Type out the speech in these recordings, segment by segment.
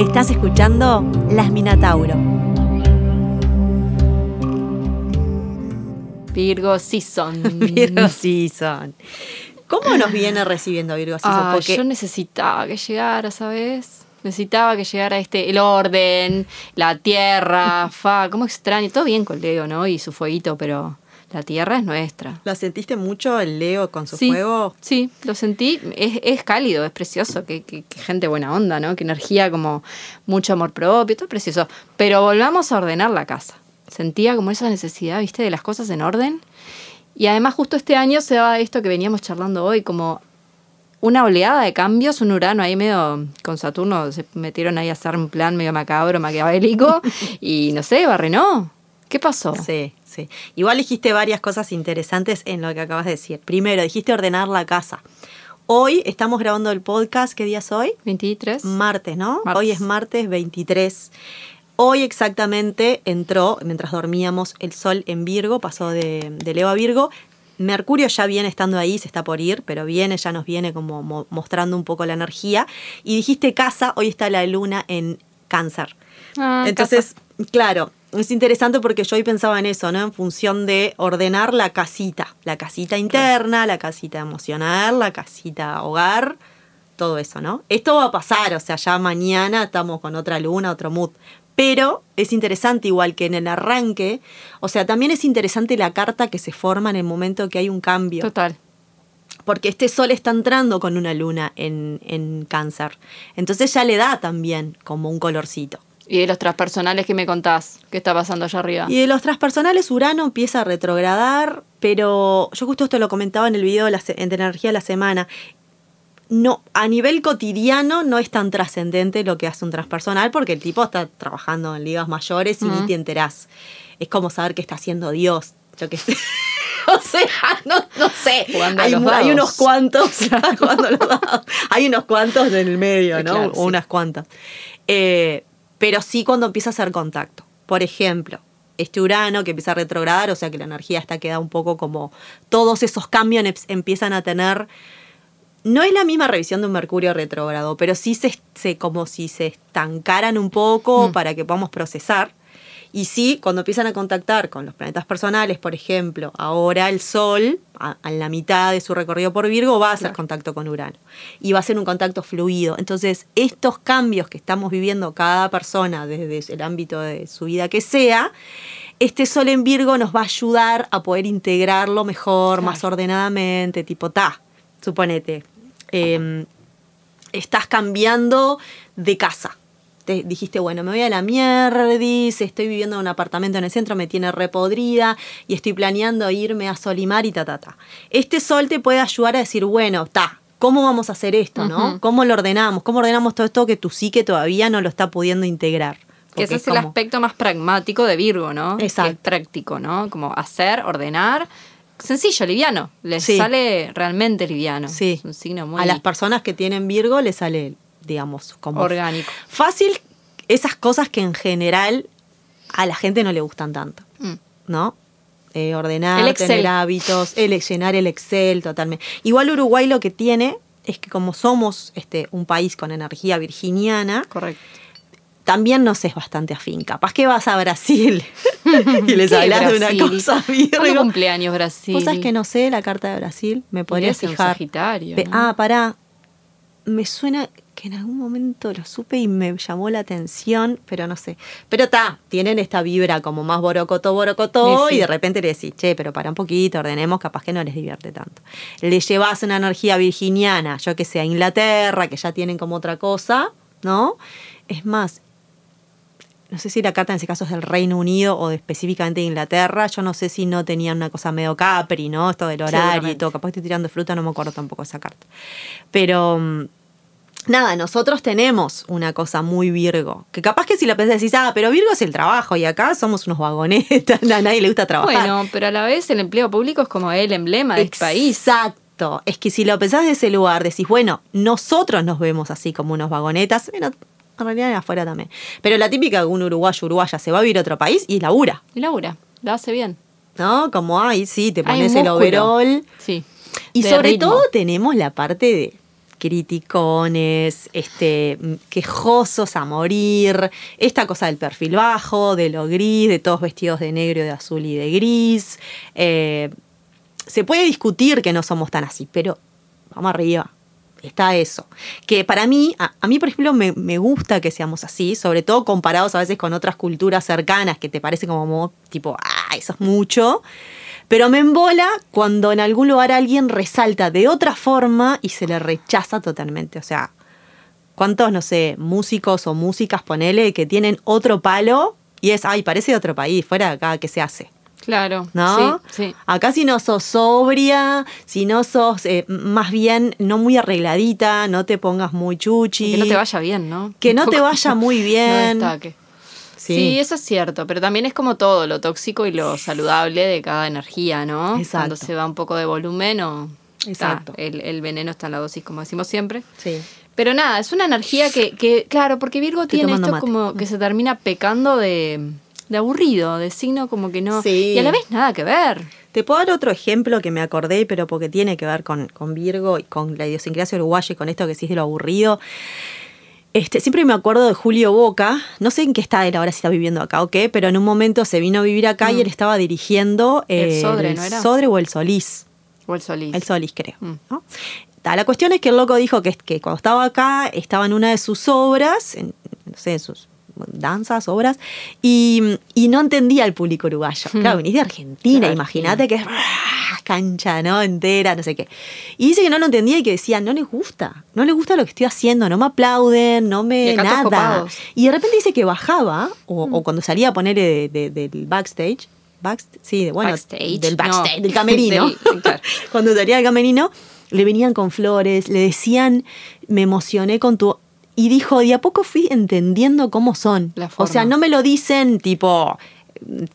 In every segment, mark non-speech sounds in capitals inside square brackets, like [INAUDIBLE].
Estás escuchando Las Minatauro. Virgo Season. [LAUGHS] Virgo Season. ¿Cómo nos viene recibiendo Virgo Season? Ah, Porque Yo necesitaba que llegara, ¿sabes? Necesitaba que llegara este, el orden, la tierra, [LAUGHS] fa, cómo extraño. Todo bien con Leo, ¿no? Y su fueguito, pero la tierra es nuestra. ¿Lo sentiste mucho el Leo con su Sí, fuego? sí, lo sentí. Es, es cálido, es precioso. Qué, qué- qué gente buena onda, ¿no? Qué energía, como mucho amor propio, todo es precioso. Pero volvamos a ordenar la casa. Sentía como esa necesidad, ¿viste? De las cosas en orden. Y además justo este año se daba esto que veníamos charlando hoy, como una oleada de cambios, un Urano ahí medio con Saturno, se metieron ahí a hacer un plan medio macabro, maquiavélico, [LAUGHS] y no sé, barrenó. ¿Qué pasó? Sí, sí. Igual dijiste varias cosas interesantes en lo que acabas de decir. Primero, dijiste ordenar la casa. Hoy estamos grabando el podcast. ¿Qué día es hoy? 23. Martes, ¿no? Martes. Hoy es martes 23. Hoy exactamente entró, mientras dormíamos, el sol en Virgo, pasó de, de Leo a Virgo. Mercurio ya viene estando ahí, se está por ir, pero viene, ya nos viene como mo- mostrando un poco la energía. Y dijiste casa, hoy está la luna en cáncer. Ah, Entonces, claro, es interesante porque yo hoy pensaba en eso, ¿no? En función de ordenar la casita, la casita interna, la casita emocional, la casita hogar, todo eso, ¿no? Esto va a pasar, o sea, ya mañana estamos con otra luna, otro mood. Pero es interesante igual que en el arranque, o sea, también es interesante la carta que se forma en el momento que hay un cambio Total. porque este sol está entrando con una luna en, en cáncer. Entonces ya le da también como un colorcito. Y de los transpersonales que me contás, ¿qué está pasando allá arriba? Y de los transpersonales, Urano empieza a retrogradar, pero yo justo esto lo comentaba en el video de, la de energía de la semana. No, a nivel cotidiano no es tan trascendente lo que hace un transpersonal porque el tipo está trabajando en ligas mayores y ni te enterás. Es como saber qué está haciendo Dios, yo qué sé. [LAUGHS] o sea, no, no sé. [LAUGHS] [LAUGHS] Hay, unos cuantos, los hay unos cuantos en el medio, ¿no? Claro, o sí. unas cuantas. Eh, pero sí cuando empieza a hacer contacto. Por ejemplo, este Urano que empieza a retrogradar, o sea que la energía está queda un poco como todos esos cambios em- empiezan a tener. No es la misma revisión de un Mercurio retrógrado, pero sí se, se- como si se estancaran un poco Mm. para que podamos procesar. Y sí, cuando empiezan a contactar con los planetas personales, por ejemplo, ahora el Sol, a, a la mitad de su recorrido por Virgo, va a hacer Claro. contacto con Urano. Y va a ser un contacto fluido. Entonces, estos cambios que estamos viviendo cada persona desde el ámbito de su vida que sea, este Sol en Virgo nos va a ayudar a poder integrarlo mejor, Claro. más ordenadamente, tipo, ta, suponete, em, estás cambiando de casa. Te dijiste, bueno, me voy a la mierdis, estoy viviendo en un apartamento en el centro, me tiene repodrida y estoy planeando irme a Solimar y ta, ta, ta. Este sol te puede ayudar a decir, bueno, ta, ¿cómo vamos a hacer esto, no? ¿Cómo lo ordenamos? ¿Cómo ordenamos todo esto que tu psique todavía no lo está pudiendo integrar? Que ese es el aspecto más pragmático de Virgo, ¿no? Exacto. Que es práctico, ¿no? Como hacer, ordenar. Sencillo, liviano. Les Sí. sale realmente liviano. Sí. Es un signo muy A las personas que tienen Virgo le sale, digamos, como orgánico. fácil esas cosas que en general a la gente no le gustan tanto, Mm. ¿no? Eh, ordenar, El tener hábitos, el, llenar el Excel, totalmente. Igual Uruguay lo que tiene es que como somos este, un país con energía virginiana, Correcto. también nos es bastante afín. Capaz que vas a Brasil [LAUGHS] y les ¿Qué hablas de una cosa ¿Cuándo Virgo. cumpleaños Brasil? Vos sabés que no sé la carta de Brasil, me podría fijar. Sagitario. Ah, pará. Me suena que en algún momento lo supe y me llamó la atención, pero no sé. Pero está, tienen esta vibra como más borocotó, borocotó, Sí, sí. y de repente le decís, che, pero para un poquito, ordenemos, capaz que no les divierte tanto. Le llevas una energía virginiana, yo que sé, a Inglaterra, que ya tienen como otra cosa, ¿no? Es más, no sé si la carta en ese caso es del Reino Unido o de específicamente de Inglaterra. Yo no sé si no tenían una cosa medio Capri, ¿no? Esto del horario y todo. Capaz que estoy tirando fruta, no me acuerdo tampoco esa carta. Pero mm, nada, nosotros tenemos una cosa muy Virgo. Que capaz que si la pensás decís, ah, pero Virgo es el trabajo y acá somos unos vagonetas, [LAUGHS] a nadie le gusta trabajar. Bueno, pero a la vez el empleo público es como el emblema del país. Exacto. Es que si lo pensás de ese lugar, decís, bueno, nosotros nos vemos así como unos vagonetas. Bueno, en realidad afuera también. Pero la típica un uruguayo uruguaya se va a vivir a otro país y labura. Y Laura, lo hace bien. ¿No? Como, ay, sí, te pones el overall. Sí. Y sobre ritmo. todo tenemos la parte de criticones, este, quejosos a morir, esta cosa del perfil bajo, de lo gris, de todos vestidos de negro, de azul y de gris. Eh, se puede discutir que no somos tan así, pero vamos arriba. Está eso. Que para mí, a, mí por ejemplo, me, me gusta que seamos así, sobre todo comparados a veces con otras culturas cercanas que te parece como mo- tipo, ah, eso es mucho. Pero me embola cuando en algún lugar alguien resalta de otra forma y se le rechaza totalmente. O sea, ¿cuántos, no sé, músicos o músicas, ponele, que tienen otro palo y es, ay, parece de otro país, fuera de acá, ¿qué se hace? Claro. ¿no? Sí, sí. Acá si no sos sobria, si no sos eh, más bien no muy arregladita, no te pongas muy chuchi. Que no te vaya bien, ¿no? Que no te [LAUGHS] vaya muy No bien. destaque. Sí. Sí. eso es cierto, pero también es como todo, lo tóxico y lo saludable de cada energía, ¿no? Exacto. Cuando se va un poco de volumen o Exacto. está, el, el veneno está en la dosis, como decimos siempre. Sí. Pero nada, es una energía que, que claro, porque Virgo Estoy tiene esto mate. como que se termina pecando de, de aburrido, de signo como que no... Sí. Y a la vez nada que ver. Te puedo dar otro ejemplo que me acordé, pero porque tiene que ver con, con Virgo y con la idiosincrasia uruguaya y con esto que decís de lo aburrido. Este, siempre me acuerdo de Julio Boca, no sé en qué está él ahora, si está viviendo acá o qué, pero en un momento se vino a vivir acá y Mm. él estaba dirigiendo El eh, Sodre, ¿no era? Sodre o el Solís. O el Solís. El Solís, creo. Mm. ¿no? Ta, La cuestión es que el loco dijo que, que cuando estaba acá estaba en una de sus obras, en, no sé, en sus danzas, obras, y, y no entendía al público uruguayo. Mm. Claro, venís de Argentina, Claro, imagínate que es cancha, ¿no? Entera, no sé qué. Y dice que no lo entendía y que decía, no les gusta, no les gusta lo que estoy haciendo, no me aplauden, no me nada. copados. Y de repente dice que bajaba, o, o cuando salía a poner de, de- del backstage, backst- sí, de- bueno, Backstage, del backstage, no. del camerino. [LAUGHS] Del- claro. [LAUGHS] cuando salía del camerino, le venían con flores, le decían, me emocioné con tu... Y dijo, de a poco fui entendiendo cómo son. O sea, no me lo dicen tipo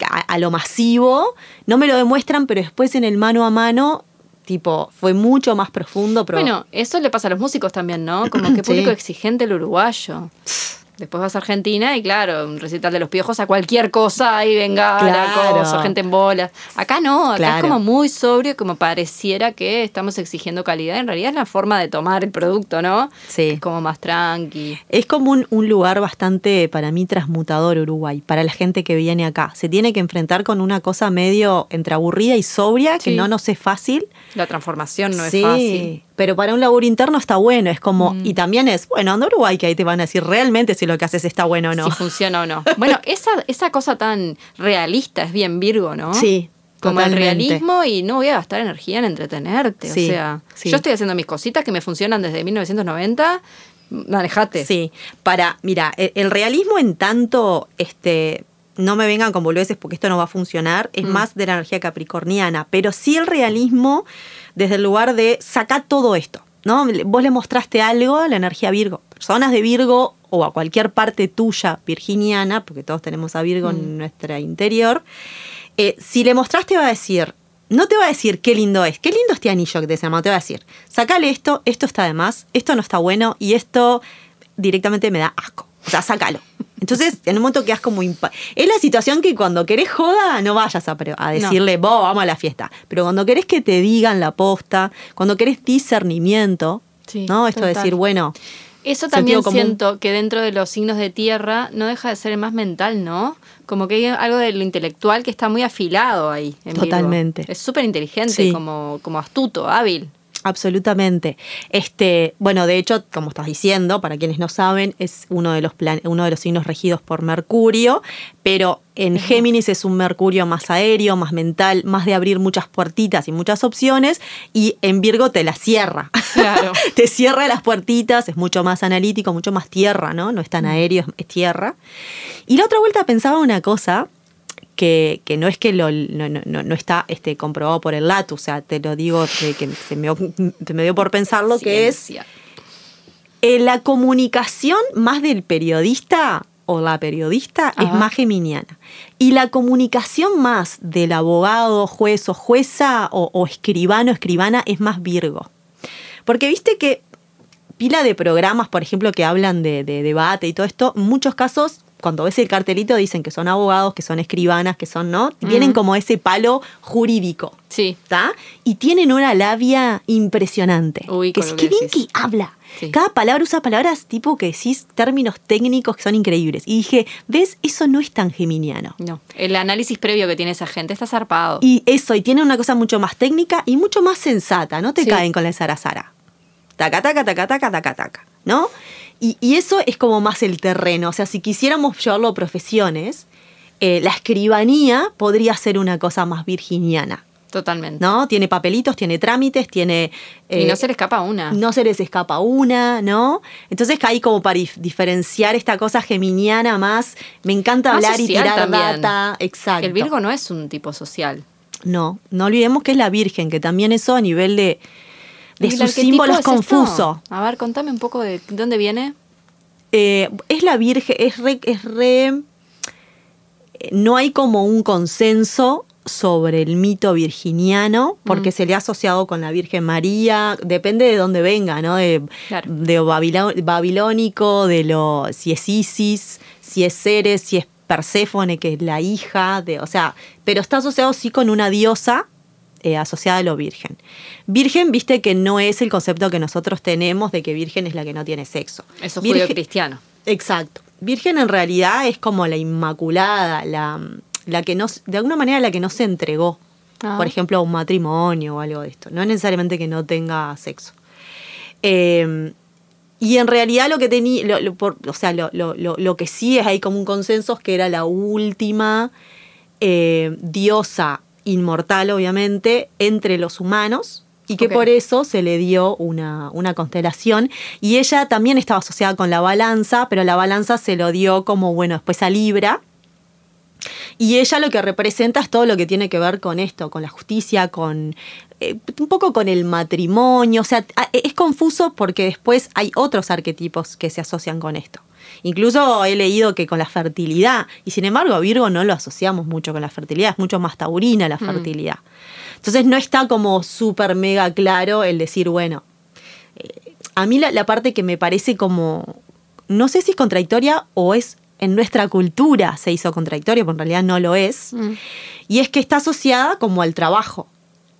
a, a lo masivo, no me lo demuestran, pero después en el mano a mano, tipo, fue mucho más profundo. Pero Bueno, eso le pasa a los músicos también, ¿no? Como que [CLEARS THROAT] Sí. público exigente el uruguayo. Después vas a Argentina y claro, un recital de los piojos a cualquier cosa y venga Claro. cosa, gente en bolas. Acá no, acá Claro. es como muy sobrio, como pareciera que estamos exigiendo calidad. En realidad es la forma de tomar el producto, ¿no? Sí. Es como más tranqui. Es como un, un lugar bastante, para mí, transmutador Uruguay, para la gente que viene acá. Se tiene que enfrentar con una cosa medio entre aburrida y sobria, que no nos es fácil. La transformación no sí, es fácil. Pero para un laburo interno está bueno, es como, Mm. y también es, bueno, anda Uruguay, que ahí te van a decir realmente si lo que haces está bueno o no. Si funciona o no. [LAUGHS] Bueno, esa, esa cosa tan realista es bien Virgo, ¿no? Sí, Como el realismo y no voy a gastar energía en entretenerte. Sí, o sea, sí. yo estoy haciendo mis cositas que me funcionan desde 1990. Manejate. Sí, para, mira, e- el realismo en tanto, este, no me vengan con boludeces porque esto no va a funcionar, es Mm. más de la energía capricorniana, pero sí el realismo desde el lugar de sacar todo esto, ¿no? Vos le mostraste algo a la energía Virgo, personas de Virgo o a cualquier parte tuya virginiana, porque todos tenemos a Virgo Mm. en nuestra interior, eh, si le mostraste va a decir, no te va a decir qué lindo es, qué lindo este anillo que te se llama, te va a decir, sacale esto, esto está de más, esto no está bueno y esto directamente me da asco. O sea, sácalo. Entonces, en un momento quedas como... impa- Es la situación que cuando querés joda, no vayas a, decirle, vos, vamos a la fiesta. Pero cuando querés que te digan la posta, cuando querés discernimiento, Sí, ¿no? Esto de decir, bueno, Eso también siento que dentro de los signos de tierra no deja de ser el más mental, ¿no? Como que hay algo de lo intelectual que está muy afilado ahí. en Virgo. Totalmente. Es súper inteligente, Sí. como, como astuto, hábil. Absolutamente. Este, bueno, de hecho, como estás diciendo, para quienes no saben, es uno de los plan- uno de los signos regidos por Mercurio, pero en Géminis es un Mercurio más aéreo, más mental, más de abrir muchas puertitas y muchas opciones, y en Virgo te la cierra. Claro. [LAUGHS] te cierra las puertitas, es mucho más analítico, mucho más tierra, ¿no? No es tan aéreo, es tierra. Y la otra vuelta pensaba una cosa que, que no es que lo, no, no- no- no está este, comprobado por el LATU, o sea, te lo digo de que se me, dio por pensarlo, que es Ciencia. eh, la comunicación más del periodista o la periodista es más geminiana. Y la comunicación más del abogado, juez o jueza o, o escribano, escribana es más Virgo. Porque viste que pila de programas, por ejemplo, que hablan de, de debate y todo esto, en muchos casos cuando ves el cartelito dicen que son abogados, que son escribanas, que son, ¿no? Vienen como ese palo jurídico. Sí. ¿Está? Y tienen una labia impresionante. Uy, que es que que bien que habla. Sí. Cada palabra usa palabras tipo que decís términos técnicos que son increíbles. Y dije, ¿ves? Eso no es tan geminiano. No. El análisis previo que tiene esa gente está zarpado. Y eso, y tiene una cosa mucho más técnica y mucho más sensata. No te Sí. caen con la zarazara. Taca, taca, taca, taca, taca, taca. ¿No? Y, y eso es como más el terreno. O sea, si quisiéramos llevarlo a profesiones, eh, la escribanía podría ser una cosa más virginiana. Totalmente. ¿No? Tiene papelitos, tiene trámites, tiene. y eh, no se le escapa una. no se les escapa una, ¿no? Entonces hay como para dif- diferenciar esta cosa geminiana más. Me encanta Más hablar y tirar también. data. Exacto. El Virgo no es un tipo social. No, no olvidemos que es la Virgen, que también eso a nivel de, de ¿Y el sus símbolos es esto? confuso. A ver, contame un poco de dónde viene. Eh, es la Virgen, es re, es re- eh, No hay como un consenso sobre el mito virginiano, porque se le ha asociado con la Virgen María, depende de dónde venga, ¿no? De, Claro. de babilo- babilónico, de lo, si es Isis, si es Ceres, si es Perséfone, que es la hija, de, o sea, pero está asociado sí con una diosa eh, asociada a lo virgen. Virgen, viste que no es el concepto que nosotros tenemos de que virgen es la que no tiene sexo. Eso es Virgen- judío cristiano. Exacto. Virgen en realidad es como la inmaculada, la, la que no, de alguna manera la que no se entregó, Ah. por ejemplo, a un matrimonio o algo de esto. No es necesariamente que no tenga sexo. Eh, y en realidad lo que tenía, lo- lo- por- o sea, lo, lo- que sí es ahí como un consenso es que era la última eh, diosa inmortal, obviamente, entre los humanos. Y que por eso se le dio una, una constelación. Y ella también estaba asociada con la balanza, pero la balanza se lo dio como, bueno, después a Libra. Y ella lo que representa es todo lo que tiene que ver con esto, con la justicia, con eh, un poco con el matrimonio. O sea, es confuso porque después hay otros arquetipos que se asocian con esto. Incluso he leído que con la fertilidad, y sin embargo a Virgo no lo asociamos mucho con la fertilidad, es mucho más taurina la fertilidad. Entonces no está como súper mega claro el decir, bueno, eh, a mí la, la parte que me parece como, no sé si es contradictoria o es en nuestra cultura se hizo contradictoria, pero en realidad no lo es, Mm. y es que está asociada como al trabajo,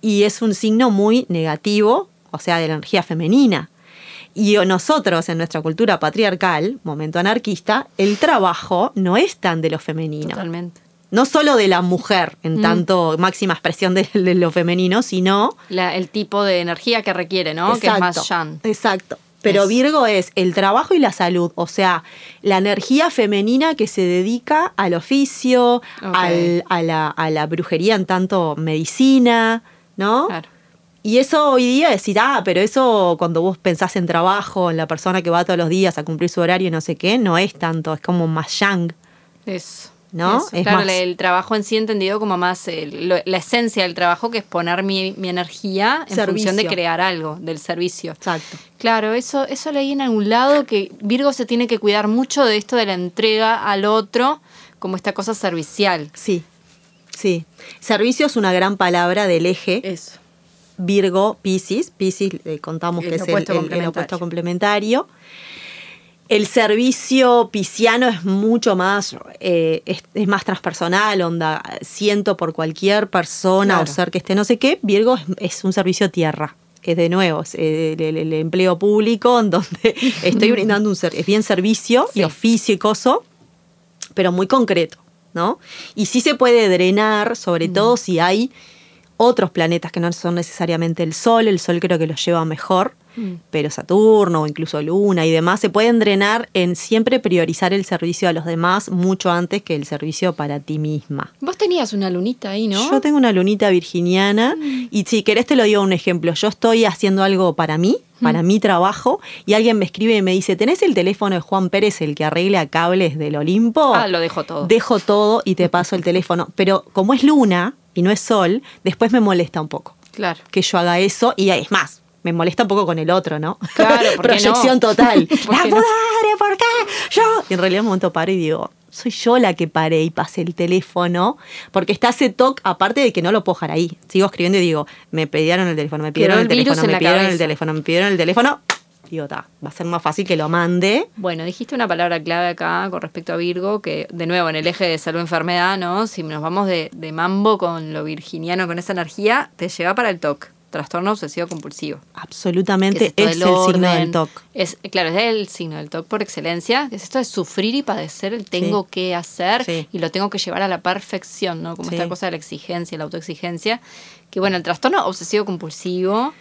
y es un signo muy negativo, o sea, de la energía femenina. Y nosotros, en nuestra cultura patriarcal, momento anarquista, el trabajo no es tan de lo femenino Totalmente. no solo de la mujer en Mm. tanto máxima expresión de, de lo femenino, sino La- el tipo de energía que requiere, ¿no? Que es más yang. Exacto. Pero Es- Virgo es el trabajo y la salud, o sea, la energía femenina que se dedica al oficio, al- a, la, a la brujería en tanto medicina, ¿no? Claro. Y eso hoy día decir, ah, pero eso cuando vos pensás en trabajo, en la persona que va todos los días a cumplir su horario y no sé qué, no es tanto, es como más yang. Eso. ¿No? Eso. Es claro, más- el trabajo en sí entendido como más lo- la esencia del trabajo, que es poner mi, mi energía en función de crear algo, del servicio. Exacto. Claro, eso, eso leí en algún lado que Virgo se tiene que cuidar mucho de esto de la entrega al otro, como esta cosa servicial. Sí, sí. Servicio es una gran palabra del eje. Eso. Virgo, Piscis. Piscis eh, contamos El que es el, opuesto el- el complementario. opuesto complementario. El servicio pisciano es mucho más, eh, es, es más transpersonal, onda, siento por cualquier persona Claro. o ser que esté no sé qué. Virgo es, es un servicio tierra. Es de nuevo, es el, el- el empleo público en donde [LAUGHS] estoy brindando un ser, es bien servicio Sí. y oficio y coso, pero muy concreto, ¿no? Y sí se puede drenar, Mm. sobre todo si hay otros planetas que no son necesariamente el Sol, el Sol creo que los lleva mejor, Mm. pero Saturno o incluso Luna y demás se pueden drenar en siempre priorizar el servicio a los demás mucho antes que el servicio para ti misma. Vos tenías una lunita ahí, ¿no? Mm. Yo tengo una lunita virginiana y si querés te lo digo un ejemplo. Yo estoy haciendo algo para mí, para Mm. mi trabajo, y alguien me escribe y me dice, ¿tenés el teléfono de Juan Pérez, el que arregla cables del Olimpo? Ah, lo dejo todo. Dejo todo y te paso el teléfono. Pero como es luna y no es sol, después me molesta un poco Claro. que yo haga eso y es más. Me molesta un poco con el otro, ¿no? Claro, [LAUGHS] ¿por qué Proyección no? total. [LAUGHS] ¿Por ¡La no? madre, ¿por qué? Yo. Y en realidad, un momento paro y digo, soy yo la que paré y pasé el teléfono, porque está ese toque, aparte de que no lo puedo dejar ahí. Sigo escribiendo y digo, me pidieron el teléfono, me pidieron el teléfono, me pidieron el teléfono, me pidieron el teléfono. Digo, ta, va a ser más fácil que lo mande. Bueno, dijiste una palabra clave acá con respecto a Virgo, que de nuevo en el eje de salud-enfermedad, ¿no? Si nos vamos de, de mambo con lo virginiano, con esa energía, te lleva para el TOC, trastorno obsesivo compulsivo. Absolutamente es, el signo del TOC. Es, claro, es el signo del TOC por excelencia. Es esto de sufrir y padecer el tengo Sí. que hacer Sí. y lo tengo que llevar a la perfección, ¿no? Como Sí. esta cosa de la exigencia, la autoexigencia. Que bueno, el trastorno obsesivo compulsivo,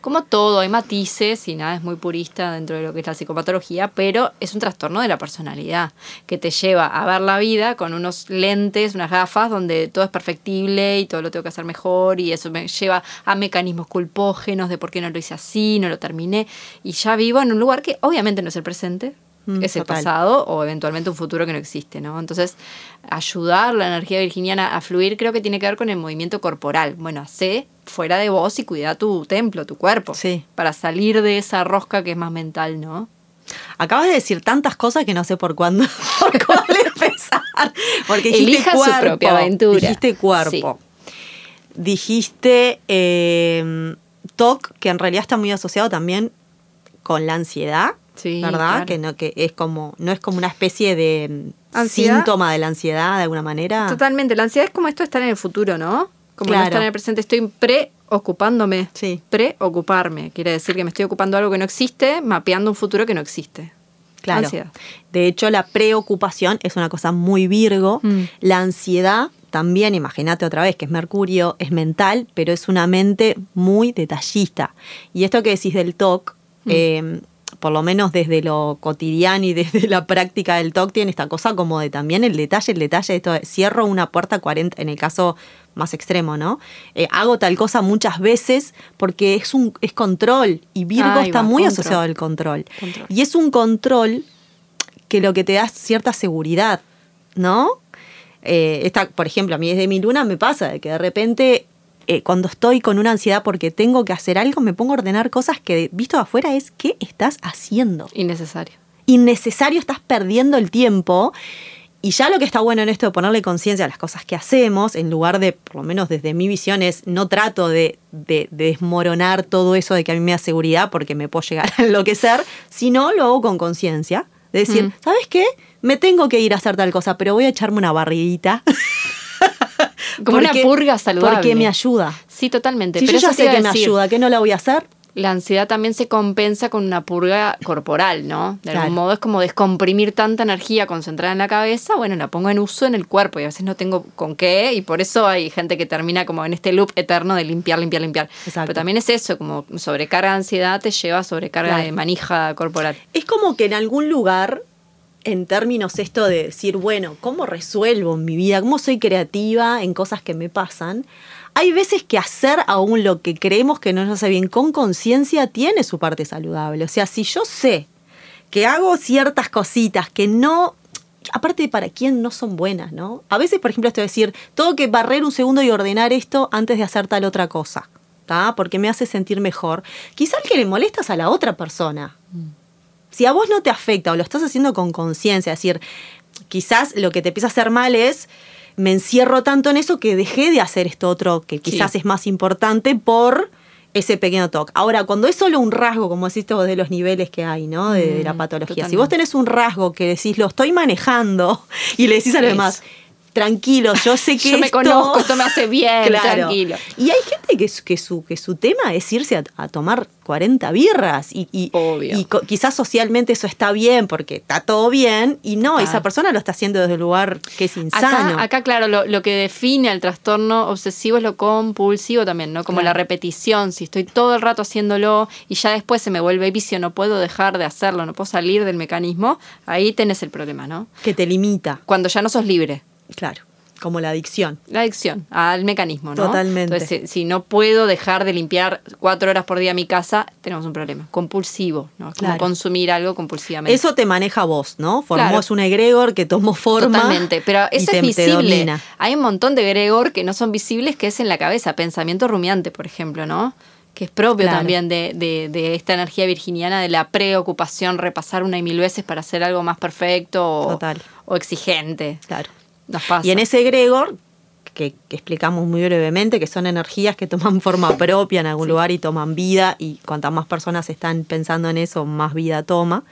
como todo, hay matices y nada es muy purista dentro de lo que es la psicopatología, pero es un trastorno de la personalidad que te lleva a ver la vida con unos lentes, unas gafas donde todo es perfectible y todo lo tengo que hacer mejor y eso me lleva a mecanismos culpógenos de por qué no lo hice así, no lo terminé y ya vivo en un lugar que obviamente no es el presente. Mm, es el total. pasado o eventualmente un futuro que no existe, ¿no? Entonces, ayudar la energía virginiana a fluir creo que tiene que ver con el movimiento corporal. Bueno, hace fuera de vos y cuida tu templo, tu cuerpo. Sí. Para salir de esa rosca que es más mental, ¿no? Acabas de decir tantas cosas que no sé por cuándo, [LAUGHS] por cuál empezar. Porque dijiste Elija su cuerpo, propia aventura. Dijiste cuerpo. Dijiste eh, TOC, que en realidad está muy asociado también con la ansiedad. Sí, ¿Verdad? claro. Que no, que es como, no es como una especie de mm, Ansiedad. síntoma de la ansiedad de alguna manera. Totalmente. La ansiedad es como esto de estar en el futuro, ¿no? Como no Claro. estar en el presente. Estoy preocupándome. Sí. Preocuparme. Quiere decir que me estoy ocupando de algo que no existe, mapeando un futuro que no existe. Claro. Ansiedad. De hecho, la preocupación es una cosa muy virgo. Mm. La ansiedad también, imagínate otra vez, que es Mercurio, es mental, pero es una mente muy detallista. Y esto que decís del TOC, Mm. eh, por lo menos desde lo cotidiano y desde la práctica del TOC, tiene esta cosa como de también el detalle, el detalle de esto de cierro una puerta 40, en el caso más extremo, ¿no? Eh, hago tal cosa muchas veces porque es un es control y Virgo Ahí está va, muy control. asociado al control. Control. Y es un control que lo que te da es cierta seguridad, ¿no? Eh, esta, por ejemplo, a mí desde mi luna me pasa de que de repente eh, cuando estoy con una ansiedad porque tengo que hacer algo, me pongo a ordenar cosas que visto de afuera es ¿qué estás haciendo? Innecesario. Innecesario, estás perdiendo el tiempo. Y ya lo que está bueno en esto de ponerle conciencia a las cosas que hacemos, en lugar de, por lo menos desde mi visión, es no trato de, de- de desmoronar todo eso de que a mí me da seguridad porque me puedo llegar [LAUGHS] a enloquecer, sino lo hago con conciencia. De decir, Mm. ¿sabes qué? Me tengo que ir a hacer tal cosa, pero voy a echarme una barridita. [LAUGHS] Como una purga saludable. Porque me ayuda. Sí, totalmente. Si pero yo ya sé que me ayuda, ¿qué no la voy a hacer? La ansiedad también se compensa con una purga corporal, ¿no? De Claro. algún modo es como descomprimir tanta energía concentrada en la cabeza, bueno, la pongo en uso en el cuerpo y a veces no tengo con qué y por eso hay gente que termina como en este loop eterno de limpiar, limpiar, limpiar. Exacto. Pero también es eso, como sobrecarga de ansiedad te lleva a sobrecarga Claro. de manija corporal. Es como que en algún lugar, en términos esto de decir, bueno, ¿cómo resuelvo mi vida? ¿Cómo soy creativa en cosas que me pasan? Hay veces que hacer aún lo que creemos que no nos hace bien con conciencia tiene su parte saludable. O sea, si yo sé que hago ciertas cositas que no, aparte para quién no son buenas, ¿no? A veces, por ejemplo, esto de decir, tengo que barrer un segundo y ordenar esto antes de hacer tal otra cosa, ¿tá? Porque me hace sentir mejor. Quizá que le molestas a la otra persona. Si a vos no te afecta o lo estás haciendo con conciencia, es decir, quizás lo que te empieza a hacer mal es me encierro tanto en eso que dejé de hacer esto otro que quizás Sí. es más importante por ese pequeño toque. Ahora, cuando es solo un rasgo, como decís vos, de los niveles que hay, ¿no? De, de la Mm, patología. Si vos tenés un rasgo que decís, lo estoy manejando, [LAUGHS] y le decís a los demás, tranquilo, yo sé que Yo me esto- conozco, esto me hace bien, [LAUGHS] Claro. tranquilo. Y hay gente que, su- que, su, que su tema es irse a, a tomar 40 birras y, y, Obvio. y quizás socialmente eso está bien porque está todo bien y no, esa persona lo está haciendo desde un lugar que es insano. Acá, acá, claro, lo, lo que define al trastorno obsesivo es lo compulsivo también, ¿no? Como Claro. la repetición. Si estoy todo el rato haciéndolo y ya después se me vuelve vicio, no puedo dejar de hacerlo, no puedo salir del mecanismo, ahí tenés el problema, ¿no? que te limita, Cuando ya no sos libre. Claro, como la adicción. La adicción al mecanismo, ¿no? Totalmente. Entonces, si, si no puedo dejar de limpiar cuatro horas por día mi casa, tenemos un problema. Compulsivo, ¿no? Es como Claro. consumir algo compulsivamente. Eso te maneja vos, ¿no? Formó Claro. un egregor que tomó forma. Totalmente, pero eso es visible. Hay un montón de Gregor que no son visibles, que es en la cabeza, pensamiento rumiante, por ejemplo, ¿no? Que es propio Claro. también de, de- de esta energía virginiana, de la preocupación, repasar una y mil veces para hacer algo más perfecto o, Total. o exigente. Claro. Nos pasa. Y en ese egregor, que, que explicamos muy brevemente, que son energías que toman [LAUGHS] forma propia en algún lugar y toman vida, y cuantas más personas están pensando en eso, más vida toma.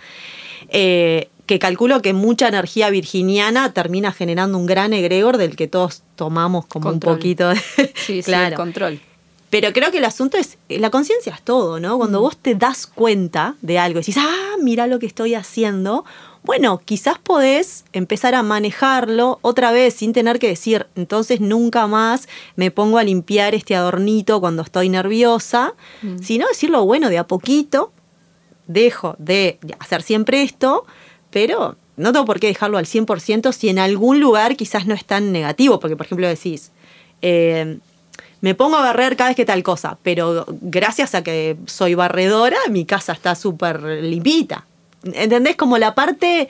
Eh, que calculo que mucha energía virginiana termina generando un gran egregor del que todos tomamos como Control. un poquito de... Sí, [LAUGHS] claro. control. Pero creo que el asunto es, la conciencia es todo, ¿no? Cuando vos te das cuenta de algo y decís, ah, mira lo que estoy haciendo, bueno, quizás podés empezar a manejarlo otra vez sin tener que decir, entonces nunca más me pongo a limpiar este adornito cuando estoy nerviosa, sino decirlo, bueno, de a poquito dejo de hacer siempre esto, pero no tengo por qué dejarlo al 100% si en algún lugar quizás no es tan negativo, porque por ejemplo decís, eh, me pongo a barrer cada vez que tal cosa, pero gracias a que soy barredora, mi casa está súper limpita. ¿Entendés? Como la parte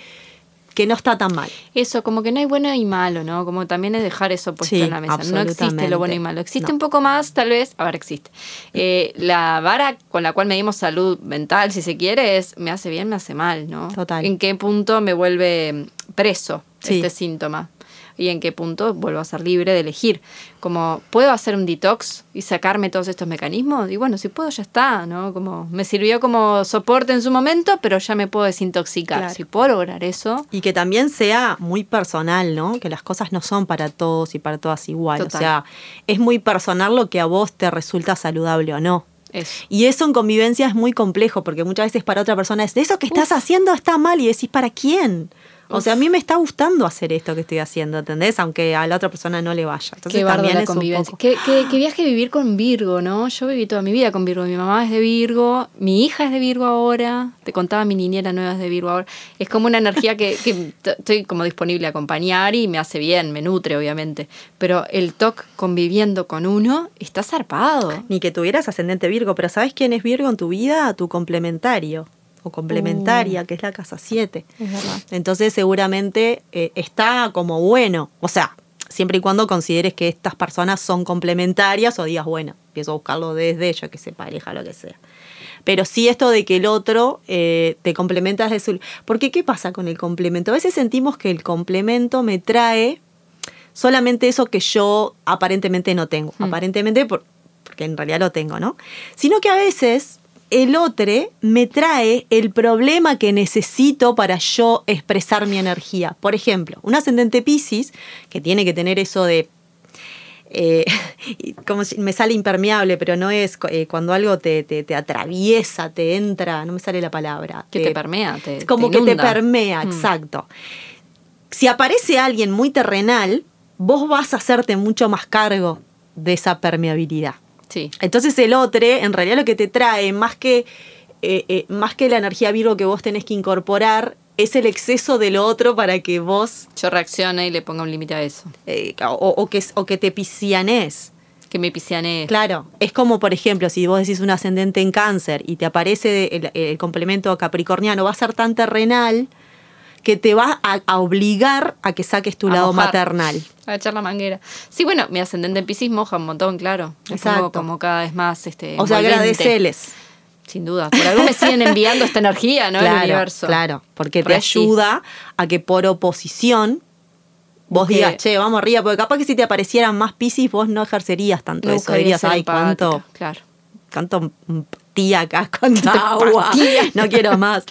que no está tan mal. Eso, como que no hay bueno y malo, ¿no? Como también es dejar eso puesto Sí, en la mesa. No existe lo bueno y malo. Existe No. un poco más, tal vez, a ver, existe. Eh, la vara con la cual medimos salud mental, si se quiere, es me hace bien, me hace mal, ¿no? Total. ¿En qué punto me vuelve preso Sí. este síntoma? Y en qué punto vuelvo a ser libre de elegir. Como, ¿puedo hacer un detox y sacarme todos estos mecanismos? Y bueno, si puedo, ya está, ¿no? Como, me sirvió como soporte en su momento, pero ya me puedo desintoxicar. Claro. Si puedo lograr eso, Y que también sea muy personal, ¿no? Que las cosas no son para todos y para todas igual. Total. O sea, es muy personal lo que a vos te resulta saludable o no. eso. Y eso en convivencia es muy complejo, porque muchas veces para otra persona es, eso que estás haciendo está mal, y decís, ¿para quién? O sea, a mí me está gustando hacer esto que estoy haciendo, ¿entendés? Aunque a la otra persona no le vaya. Entonces Qué también la es un convivencia. poco- Qué, qué- qué viaje vivir con Virgo, ¿no? Yo viví toda mi vida con Virgo. Mi mamá es de Virgo, mi hija es de Virgo ahora. Te contaba, mi niñera nueva es de Virgo ahora. Es como una energía que, estoy como disponible a acompañar y me hace bien, me nutre, obviamente. Pero el TOC conviviendo con uno está zarpado. Ni que tuvieras ascendente Virgo, pero ¿sabes quién es Virgo en tu vida? Tu complementario o complementaria, que es la casa 7. Es verdad. Entonces seguramente eh, está como bueno, o sea, siempre y cuando consideres que estas personas son complementarias o digas, bueno, empiezo a buscarlo desde ella, que se pareja, lo que sea. Pero sí esto de que el otro eh, te complementa desde su... Porque ¿qué pasa con el complemento? A veces sentimos que el complemento me trae solamente eso que yo aparentemente no tengo. Hmm. Aparentemente por- porque en realidad lo tengo, ¿no? Sino que a veces el otro me trae el problema que necesito para yo expresar mi energía. Por ejemplo, un ascendente Pisces, que tiene que tener eso de eh, [LAUGHS] como si- me sale impermeable, pero no es eh, cuando algo te, te- te atraviesa, te entra, no me sale la palabra. Que te permea, te- es como que te permea, Mm. exacto. Si aparece alguien muy terrenal, vos vas a hacerte mucho más cargo de esa permeabilidad. Sí. Entonces el otro, en realidad lo que te trae, más que, eh, eh, más que la energía Virgo que vos tenés que incorporar, es el exceso del otro para que vos, Yo reaccione y le ponga un límite a eso. eh, o, o que, o que te pisianés. Que me piseanee. Claro, es como por ejemplo, si vos decís un ascendente en cáncer y te aparece el, el complemento capricorniano, va a ser tan terrenal que te va a, a obligar a que saques tu A lado mojar. maternal. A echar la manguera. Sí, bueno, mi ascendente en Piscis moja un montón, claro. Exacto. como, cada vez más este, O sea, agradeceles. Sin duda. Por algo me siguen enviando esta energía, ¿no? El Claro, universo. claro, porque te ayuda a que por oposición vos digas, che, vamos arriba, porque capaz que si te aparecieran más piscis vos no ejercerías tanto eso. Dirías, ay, cuánto, Claro. cuánto acá, [LAUGHS] agua, no quiero más.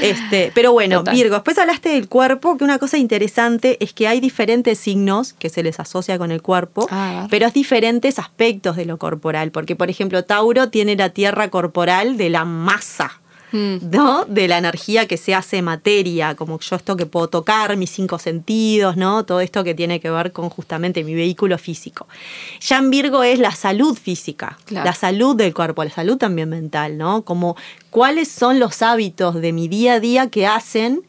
Este, pero bueno, Total. Virgo, después hablaste del cuerpo, que una cosa interesante es que hay diferentes signos que se les asocia con el cuerpo, Ah, pero es diferentes aspectos de lo corporal, porque por ejemplo, Tauro tiene la tierra corporal de la masa. Mm. ¿no? De la energía que se hace materia, como yo esto que puedo tocar, mis cinco sentidos, ¿no? Todo esto que tiene que ver con justamente mi vehículo físico. Ya en Virgo es la salud física, Claro. la salud del cuerpo, la salud también mental, ¿no? Como cuáles son los hábitos de mi día a día que hacen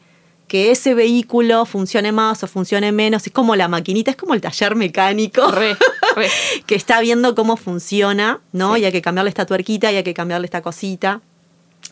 que ese vehículo funcione más o funcione menos. Es como la maquinita, es como el taller mecánico Re, re. [LAUGHS] que está viendo cómo funciona, ¿no? Sí. Y hay que cambiarle esta tuerquita y hay que cambiarle esta cosita.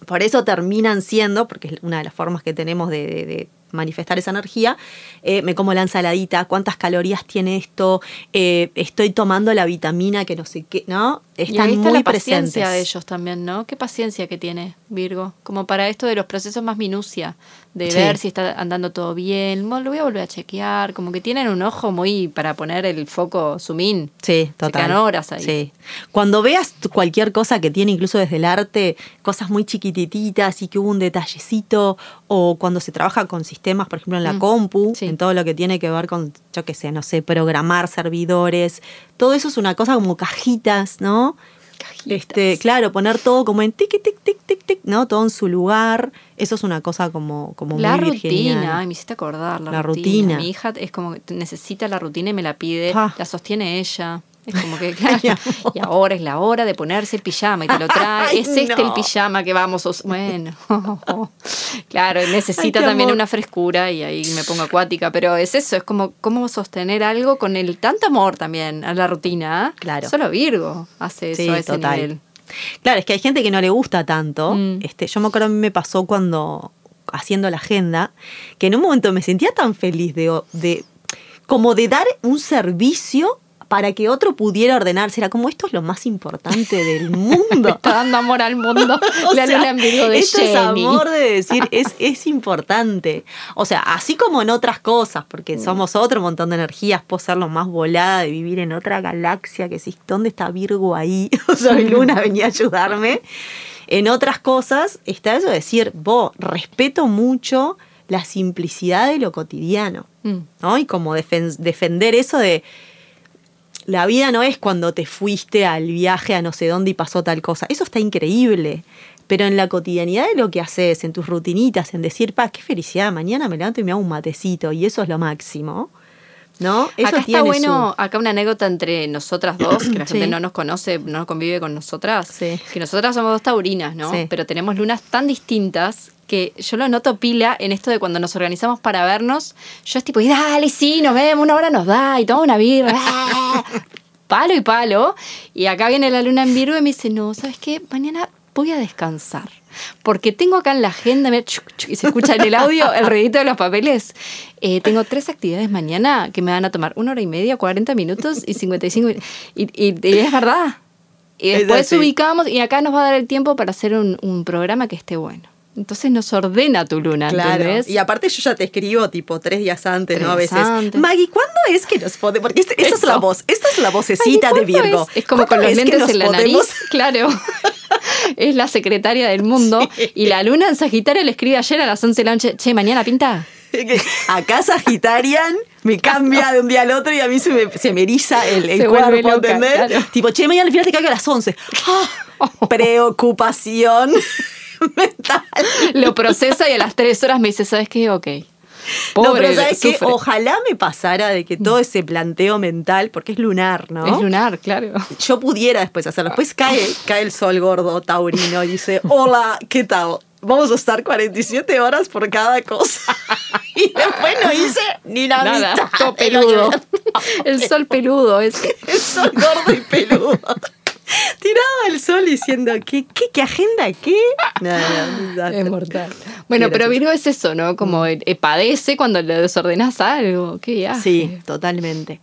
Por eso terminan siendo, porque es una de las formas que tenemos de, de- de manifestar esa energía, eh, me como la ensaladita, cuántas calorías tiene esto, eh, estoy tomando la vitamina que no sé qué, ¿no? Y ahí Están está muy la presentes. paciencia de ellos también, ¿no? Qué paciencia que tiene Virgo, como para esto de los procesos más minucia, de Sí. ver si está andando todo bien, lo voy a volver a chequear, como que tienen un ojo muy para poner el foco in. Sí, Se total. quedan horas ahí. Sí. Cuando veas cualquier cosa que tiene, incluso desde el arte, cosas muy chiquitititas y que hubo un detallecito, o cuando se trabaja con sistemas, por ejemplo, en la Mm, compu, sí. en todo lo que tiene que ver con, yo qué sé, no sé, programar servidores, todo eso es una cosa como cajitas, ¿no? Este, claro, poner todo como en tic, tic, tic, tic, tic, ¿no? Todo en su lugar. Eso es una cosa como, como La muy rutina, ay, me hiciste acordar, la, La rutina. rutina. Mi hija es como que necesita la rutina y me la pide, la sostiene ella. Es como que, [LAUGHS] claro, y ahora es la hora de ponerse el pijama y te lo [LAUGHS] trae. Ay, es este el pijama que vamos Bueno, [LAUGHS] claro, necesita Ay, también amor. una frescura y ahí me pongo acuática, pero es eso, es como cómo sostener algo con el tanto amor también a la rutina. ¿eh? Claro. Solo Virgo hace eso Sí, a ese total. nivel. Claro, es que hay gente que no le gusta tanto. Mm. Este, yo me acuerdo a mí me pasó cuando haciendo la agenda, que en un momento me sentía tan feliz de, de como de dar un servicio para que otro pudiera ordenarse. Era como esto es lo más importante del mundo. [LAUGHS] Está dando amor al mundo. [LAUGHS] O la sea, luna en Virgo de esto es Jenny. amor de decir, [LAUGHS] es, es importante. O sea, así como en otras cosas, Mm. porque somos otro montón de energías, puedo ser lo más volada de vivir en otra galaxia, que si, ¿dónde está Virgo ahí? O sea, mi luna venía a ayudarme. En otras cosas está eso de decir, vos, respeto mucho la simplicidad de lo cotidiano. Mm. ¿no? Y como defen- defender eso de la vida no es cuando te fuiste al viaje a no sé dónde y pasó tal cosa. Eso está increíble. Pero en la cotidianidad de lo que haces, en tus rutinitas, en decir, pa, qué felicidad, mañana me levanto y me hago un matecito y eso es lo máximo. ¿No? Eso acá está bueno, acá una anécdota entre nosotras dos, que la [CLEARS THROAT] gente Sí. no nos conoce, no convive con nosotras, Sí. que nosotras somos dos taurinas, ¿no? Sí. Pero tenemos lunas tan distintas que yo lo noto pila en esto de cuando nos organizamos para vernos, yo es tipo, y dale, sí, nos vemos, una hora nos da, y toma una birra, [LAUGHS] palo y palo, y acá viene la luna en Virgo y me dice, no, ¿sabes qué? Mañana voy a descansar. Porque tengo acá en la agenda, mira, chuc, chuc, y se escucha en el audio el ruidito de los papeles. Eh, tengo tres actividades mañana que me van a tomar una hora y media, 40 minutos y 55 min- y, y, y es verdad. Y Es después ubicamos y acá nos va a dar el tiempo para hacer un, un programa que esté bueno. Entonces nos ordena tu luna, Claro. ¿entendés? Y aparte yo ya te escribo tipo tres días antes, ¿no? A veces. antes. Maggie, ¿cuándo es que nos podemos? Porque esta es la voz, esta es la vocecita Ay, de ¿cuándo Virgo. Es, Es como con ¿Cuándo los es lentes en la podemos- nariz, [LAUGHS] claro. [LAUGHS] es la secretaria del mundo. Sí. Y la luna en Sagitario le escribe ayer a las 11 de la noche, che, mañana pinta. [LAUGHS] Acá Sagitarian me cambia de un día al otro y a mí se me, se me eriza el, el cuerpo, loca, ¿entendés? claro. Tipo, che, mañana al final te caigo a las 11. Ah, preocupación mental. Lo procesa y a las 3 horas me dice, ¿sabes qué? Ok. Pobre, no, pero ¿sabes qué? Ojalá me pasara de que todo ese planteo mental, porque es lunar, ¿no? Es lunar, claro. yo pudiera después hacerlo. Después cae, cae el sol gordo taurino y dice, hola, ¿qué tal? Vamos a estar 47 horas por cada cosa. [LAUGHS] Y después no hice ni la Nada, mitad. todo peludo. El sol peludo ese. [LAUGHS] El sol gordo y peludo. [LAUGHS] Tirado al sol diciendo, ¿qué, qué, qué agenda? ¿Qué? No, no, desastre. Es mortal. Bueno, pero. Virgo es eso, ¿no? Como eh, padece cuando le desordenas algo. Qué. Sí, totalmente.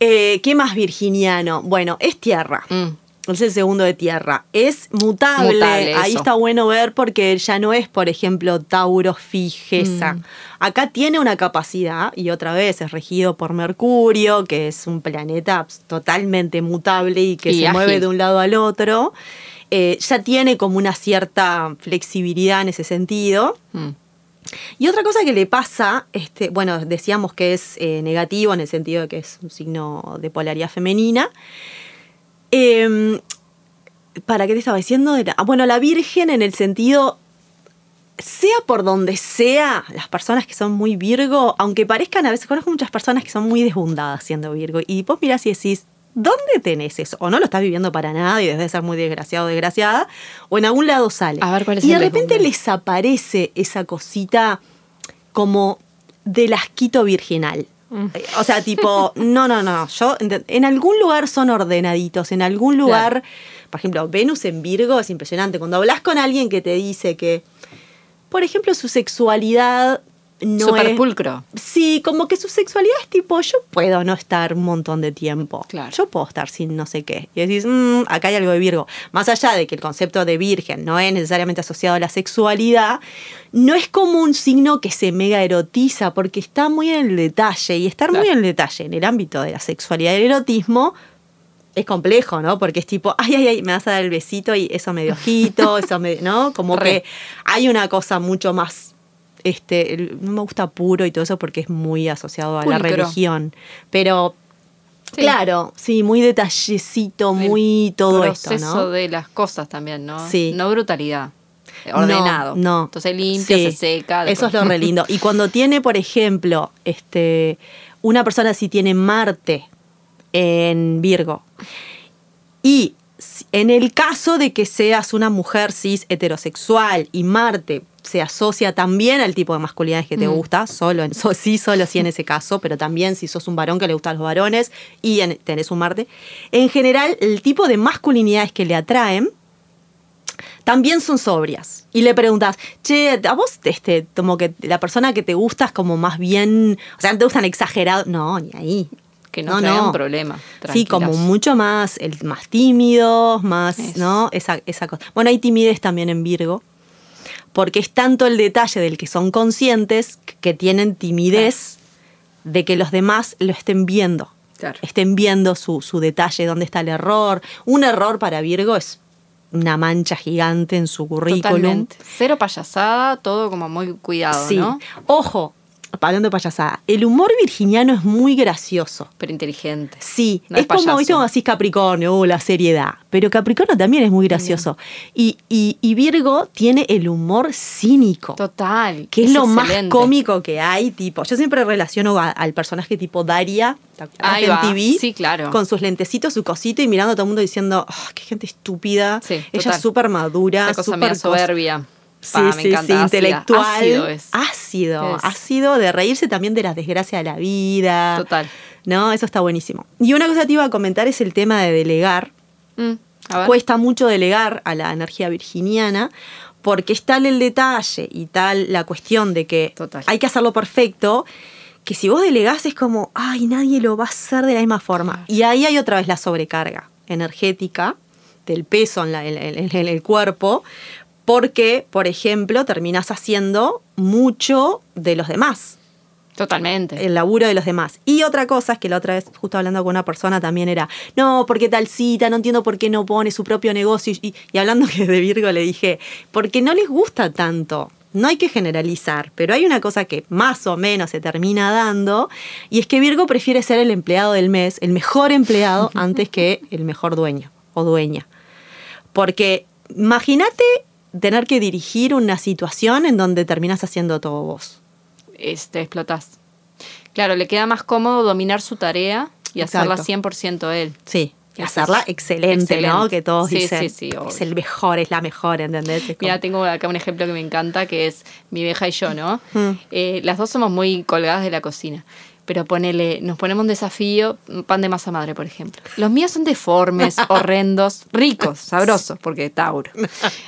Eh, ¿Qué más virginiano? Bueno, es tierra. Mm. Es el segundo de tierra. Es mutable. Mutable, Ahí está bueno ver porque ya no es, por ejemplo, Tauro fijeza. Mm. Acá tiene una capacidad, y otra vez es regido por Mercurio, que es un planeta totalmente mutable y que Y se ágil. mueve de un lado al otro. Eh, ya tiene como una cierta flexibilidad en ese sentido. Mm. Y otra cosa que le pasa, este, bueno, decíamos que es eh, negativo en el sentido de que es un signo de polaridad femenina. Em, ¿Para qué te estaba diciendo? Era- ah, bueno, la Virgen en el sentido, sea por donde sea, las personas que son muy Virgo, aunque parezcan a veces, conozco muchas personas que son muy desbundadas siendo Virgo, y vos mirás y decís, ¿dónde tenés eso? O no lo estás viviendo para nada y debes ser muy desgraciado o desgraciada, o en algún lado sale. A ver, ¿cuál es y de repente les aparece esa cosita como del asquito virginal. O sea, tipo, no, no, no. Yo en algún lugar son ordenaditos, en algún lugar, por ejemplo, Venus en Virgo es impresionante. Cuando hablas con alguien que te dice que, por ejemplo, su sexualidad no Súper es- pulcro. Sí, como que su sexualidad es tipo, yo puedo no estar un montón de tiempo. Claro. Yo puedo estar sin no sé qué. Y decís, "Mm, acá hay algo de Virgo. Más allá de que el concepto de virgen no es necesariamente asociado a la sexualidad, no es como un signo que se mega erotiza, porque está muy en el detalle. Y estar muy en el detalle en el ámbito de la sexualidad y el erotismo es complejo, ¿no? Porque es tipo, ay, ay, ay, me vas a dar el besito y eso me dio ojito, [LAUGHS] eso me, ¿no? Como Re. que hay una cosa mucho más, este, el- no me gusta puro y todo eso porque es muy asociado a la religión. Pero, Sí. claro, sí, muy detallecito, El muy todo esto, ¿no? de las cosas también, ¿no? Sí. No brutalidad. Ordenado. No, no. Entonces limpia, Sí, se seca. Eso es lo re [LAUGHS] lindo. Y cuando tiene, por ejemplo, este, una persona si tiene Marte en Virgo y en el caso de que seas una mujer cis heterosexual y Marte se asocia también al tipo de masculinidades que te Mm. gusta, solo en, [LAUGHS] so- sí, solo sí en ese caso, pero también si sos un varón que le gustan los varones y en- tenés un Marte, en general el tipo de masculinidades que le atraen también son sobrias. Y le preguntas, che, a vos, este, como que la persona que te gusta es como más bien, o sea, no te gustan exagerados. No, ni ahí. Que no, traiga un problema. Sí, como mucho más, el, más tímidos, más, Eso. ¿no? Esa, esa cosa. Bueno, hay timidez también en Virgo, porque es tanto el detalle del que son conscientes que tienen timidez de que los demás lo estén viendo. Claro. Estén viendo su, su detalle, dónde está el error. Un error para Virgo es una mancha gigante en su currículum. Totalmente. Cero payasada, todo como muy cuidado, Sí. ¿no? Ojo, hablando de payasada, el humor virginiano es muy gracioso. Pero inteligente. Sí, No es, es como. ¿viste? como así Capricornio, uh, la seriedad. Pero Capricornio también es muy gracioso. Y, y- y Virgo tiene el humor cínico. Total. Que es, lo más cómico que hay, tipo. Yo siempre relaciono a- al personaje tipo Daria, en. TV, Sí, claro. con sus lentecitos, su cosito y mirando a todo el mundo diciendo, "Ah, qué gente estúpida. Sí, Ella es súper madura, Esa cosa súper cos- soberbia. Sí, Pa, me sí, encanta. sí, intelectual. Ácido es. Ácido, Es. ácido de reírse también de las desgracias de la vida. Total. No, eso está buenísimo. Y una cosa que te iba a comentar es el tema de delegar. Mm. Cuesta mucho delegar a la energía virginiana porque es tal el detalle y tal la cuestión de que Total. hay que hacerlo perfecto que si vos delegás es como, ay, nadie lo va a hacer de la misma forma. Y ahí hay otra vez la sobrecarga energética del peso en, la- en- en- en el cuerpo porque, por ejemplo, terminás haciendo mucho de los demás Totalmente. el laburo de los demás. Y otra cosa es que la otra vez, justo hablando con una persona, también era, no, porque tal cita, no entiendo por qué no pone su propio negocio. Y, y hablando que de Virgo le dije, porque no les gusta tanto. No hay que generalizar, pero hay una cosa que más o menos se termina dando, y es que Virgo prefiere ser el empleado del mes, el mejor empleado, [LAUGHS] antes que el mejor dueño o dueña. Porque imagínate tener que dirigir una situación en donde terminas haciendo todo vos. este, explotas. Claro, le queda más cómodo dominar su tarea y hacerla Exacto. 100% él. Sí, y hacerla excelente, ¿no? Que todos Sí, dicen, sí, sí, es el mejor, es la mejor, ¿entendés? Como- Mira, tengo acá un ejemplo que me encanta, que es mi vieja y yo, ¿no? Mm. Eh, las dos somos muy colgadas de la cocina. Pero ponele, nos ponemos un desafío, un pan de masa madre, por ejemplo. Los míos son deformes, [LAUGHS] horrendos, ricos, sabrosos, porque Tauro.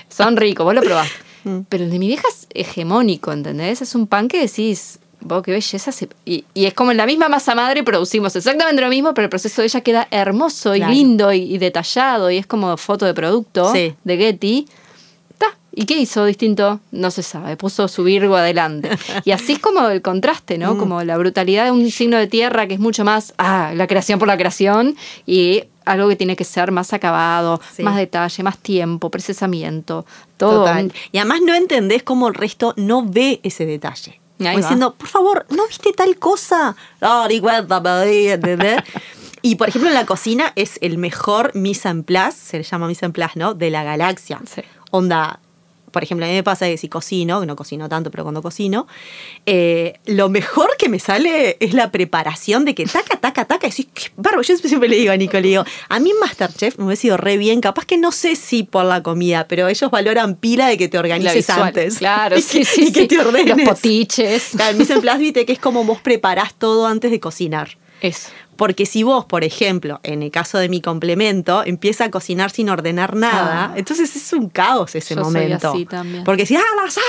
Son ricos, vos lo probaste. Mm. Pero el de mi vieja es hegemónico, ¿entendés? Es un pan que decís, vos qué belleza. se- Y, y es como en la misma masa madre producimos exactamente lo mismo, pero el proceso de ella queda hermoso y Claro. lindo y, y detallado y es como foto de producto Sí. de Getty. ¿Y qué hizo distinto? No se sabe, puso su Virgo adelante. [LAUGHS] Y así es como el contraste, Mm. ¿no? Como la brutalidad de un signo de tierra que es mucho más, ah, la creación por la creación y algo que tiene que ser más acabado, Sí. más detalle, más tiempo, procesamiento, todo. Total. Y además no entendés cómo el resto no ve ese detalle. Como diciendo, por favor, ¿no viste tal cosa? No, ni cuenta, me di", ¿entendés? [LAUGHS] Y por ejemplo, en la cocina es el mejor mise en place, se le llama mise en place, ¿no? De la galaxia. Sí. Onda, por ejemplo, a mí me pasa que si cocino, que no cocino tanto, pero cuando cocino, eh, lo mejor que me sale es la preparación de que taca, taca, taca, y decís, qué bárbaro. Yo siempre le digo a Nico, le digo, a mí Masterchef me hubiese ido re bien, capaz que no sé si por la comida, pero ellos valoran pila de que te organices visual. antes. Claro, [LAUGHS] Y sí, que- sí. Y que te ordenes. Los potiches. Claro, el mise en place, viste, que es como vos preparás todo antes de cocinar. Eso. Porque si vos, por ejemplo, en el caso de mi complemento, empieza a cocinar sin ordenar nada, Ah. entonces es un caos ese Yo soy momento. así también. Porque si, ah, la sal,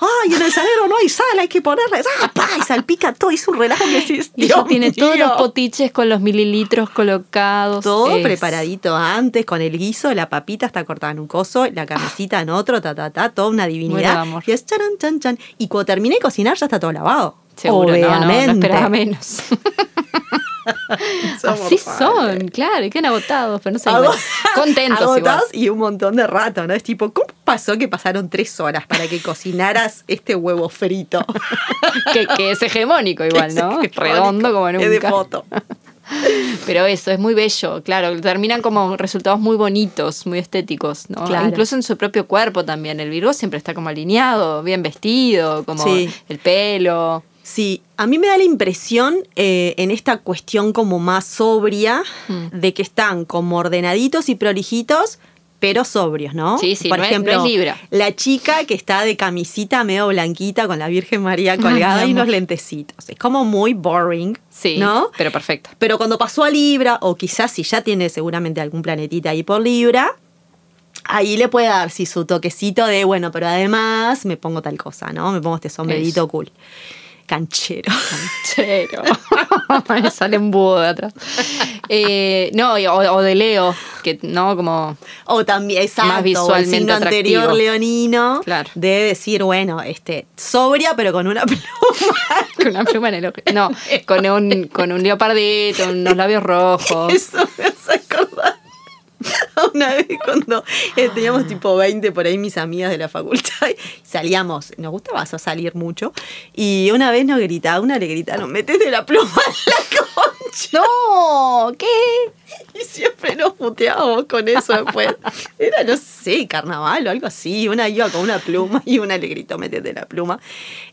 ay, en el salero no hay sal, hay que ponerle, ah, pa, y salpica todo, es un relajo que Y Dios tiene todos los potiches con los mililitros colocados. Todo Es- preparadito antes, con el guiso, la papita está cortada en un coso, la carnecita en otro, ta, ta, ta, toda una divinidad. amor. Y es charan, chan, chan. Y cuando terminé de cocinar ya está todo lavado. Seguro, no, no, no Obviamente. esperaba [LAUGHS] menos. [LAUGHS] Así padres. son, claro, y quedan agotados, pero no sé. Igual. Contentos igual. agotados y un montón de rato, ¿no? Es tipo, ¿cómo pasó que pasaron tres horas para que cocinaras este huevo frito? [LAUGHS] Que, que es hegemónico igual, ¿no? Redondo como Es de nunca. foto. Pero eso, es muy bello, claro. Terminan como resultados muy bonitos, muy estéticos, ¿no? Claro. Incluso en su propio cuerpo también. El Virgo siempre está como alineado, bien vestido, como Sí. el pelo. Sí, a mí me da la impresión eh, en esta cuestión como más sobria Mm. de que están como ordenaditos y prolijitos, pero sobrios, ¿no? Sí, sí, Por no es- ejemplo, no es Libra. la chica que está de camisita medio blanquita con la Virgen María colgada y unos lentecitos. Es como muy boring, Sí, ¿no? pero perfecto. Pero cuando pasó a Libra, o quizás si ya tiene seguramente algún planetita ahí por Libra, ahí le puede dar sí, su toquecito de, bueno, pero además me pongo tal cosa, ¿no? Me pongo este sombrerito Eso. cool. Canchero. Chero. [LAUGHS] Me sale un búho de atrás. Eh, no, o, o de Leo, que no, como. O también, exacto, Más o el visualmente signo anterior leonino Claro. debe decir, bueno, este, sobria pero con una [LAUGHS] pluma. Con una pluma en el ojo. No, con un, con un leopardito, unos labios rojos. [LAUGHS] Eso me hace acordar. [LAUGHS] Una vez cuando eh, teníamos tipo 20 por ahí mis amigas de la facultad y salíamos, nos gustaba eso, salir mucho y una vez nos gritaba, una le gritaron, metete la pluma en la concha. No, ¿qué? Y siempre nos puteábamos con eso después. Era, no sé, carnaval o algo así. Una iba con una pluma y una le gritó, métete la pluma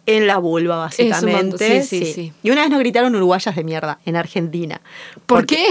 en la vulva, básicamente. Sí, sí, sí. Y una vez nos gritaron uruguayas de mierda en Argentina. ¿Por Porque-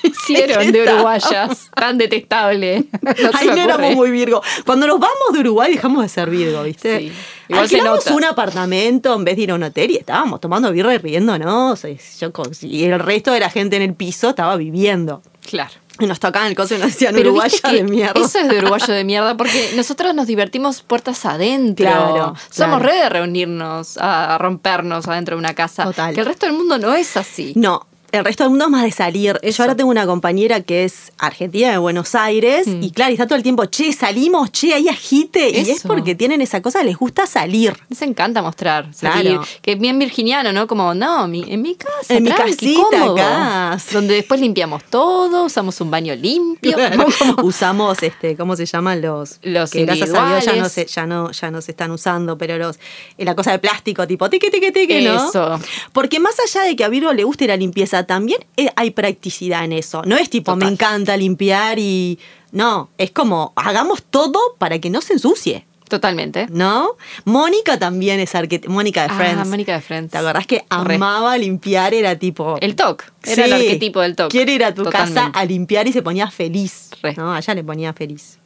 qué? [LAUGHS] ¿Qué hicieron de uruguayas? Tan detestable. No me no éramos muy Virgo. Cuando nos vamos de Uruguay dejamos de ser Virgo, ¿viste? Sí. Igual Alquilamos un apartamento en vez de ir a un hotel y estábamos tomando birra y riéndonos. Y yo con- y el resto de la gente en el piso estaba viviendo. Claro. Y nos tocaban el coso y nos decían Pero que de mierda. eso es de uruguayo de [LAUGHS] mierda porque nosotros nos divertimos puertas adentro. Claro, Somos claro. re de reunirnos, a, a rompernos adentro de una casa. Total. Que el resto del mundo no es así. No, el resto del mundo es más de salir. Eso. Yo ahora tengo una compañera que es argentina de Buenos Aires Mm. y claro, y está todo el tiempo, che, salimos, che, hay agite. Y es porque tienen esa cosa, les gusta salir. Les encanta mostrar, salir. Claro. Que es bien virginiano, ¿no? Como, no, mi- en mi casa, En mi casita, cómodo. acá. Donde después limpiamos todo, usamos un baño limpio. Claro. [LAUGHS] Como- [LAUGHS] Usamos este, ¿cómo se llaman los? Los que gracias a Dios ya no se, ya no, ya no se están usando, pero los, eh, la cosa de plástico, tipo tique, tique, tique, ¿no? Eso. Porque más allá de que a Virgo le guste la limpieza, también eh, hay practicidad en eso. No es tipo, me encanta limpiar y. No, es como, hagamos todo para que no se ensucie. Totalmente. ¿No? Mónica también es arquitecta. Mónica de Ah, Friends. Mónica de Friends. ¿Te acordás que Re. amaba limpiar? Era tipo. El TOC. Era el arquetipo del TOC. Quiere ir a tu casa a limpiar y se ponía feliz. Re. ¿no? Allá le ponía feliz.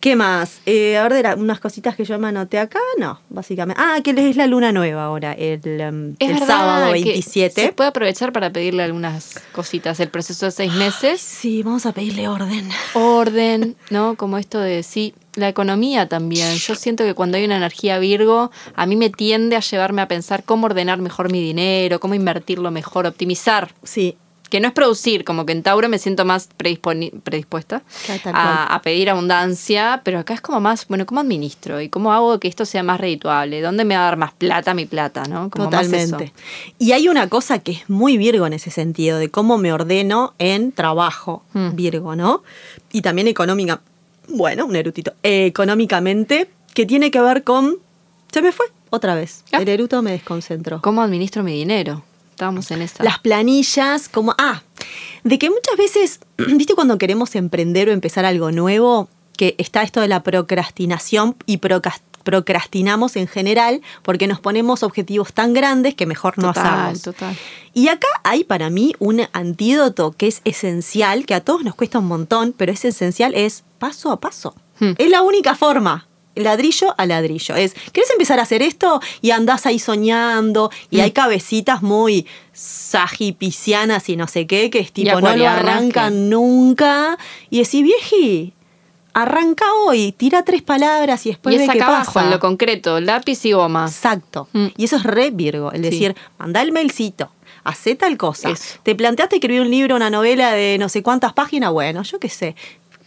¿Qué más? Eh, a ver, unas cositas que yo me anoté acá. No, básicamente. Ah, que es la luna nueva ahora, el, um, Es el verdad sábado que 27. Se puede aprovechar para pedirle algunas cositas. El proceso de seis meses. Sí, vamos a pedirle orden. orden, ¿no? Como esto de sí, la economía también. Yo siento que cuando hay una energía Virgo, a mí me tiende a llevarme a pensar cómo ordenar mejor mi dinero, cómo invertirlo mejor, optimizar. Sí, Que no es producir, como que en Tauro me siento más predispuesta a, a pedir abundancia, pero acá es como más, bueno, ¿cómo administro? ¿Y cómo hago que esto sea más redituable? ¿Dónde me va a dar más plata mi plata, no? Como más totalmente. eso. Y hay una cosa que es muy Virgo en ese sentido, de cómo me ordeno en trabajo, Mm. Virgo, ¿no? Y también económica. Bueno, un erutito. Eh, económicamente, que tiene que ver con. Se me fue otra vez. Ah. El eruto me desconcentró. ¿Cómo administro mi dinero? Estábamos en esa. Las planillas, como. Ah, de que muchas veces, [CLEARS THROAT] ¿viste cuando queremos emprender o empezar algo nuevo? Que está esto de la procrastinación y procrastinamos en general porque nos ponemos objetivos tan grandes que mejor no total, hacemos. total. Y acá hay para mí un antídoto que es esencial, que a todos nos cuesta un montón, pero es esencial, es paso a paso. Hmm. Es la única forma. Ladrillo a ladrillo. Es, ¿querés empezar a hacer esto? Y andás ahí soñando, y Mm. hay cabecitas muy sagipicianas y no sé qué, que es tipo, no lo que- nunca. Y decís, vieji, arranca hoy, tira tres palabras y después y ve es qué abajo, pasa. en lo concreto, lápiz y goma. Exacto. Mm. Y eso es re Virgo, el Sí. decir, mandá el mailcito, hacé tal cosa. Eso. Te planteaste escribir un libro, una novela de no sé cuántas páginas, bueno, yo qué sé.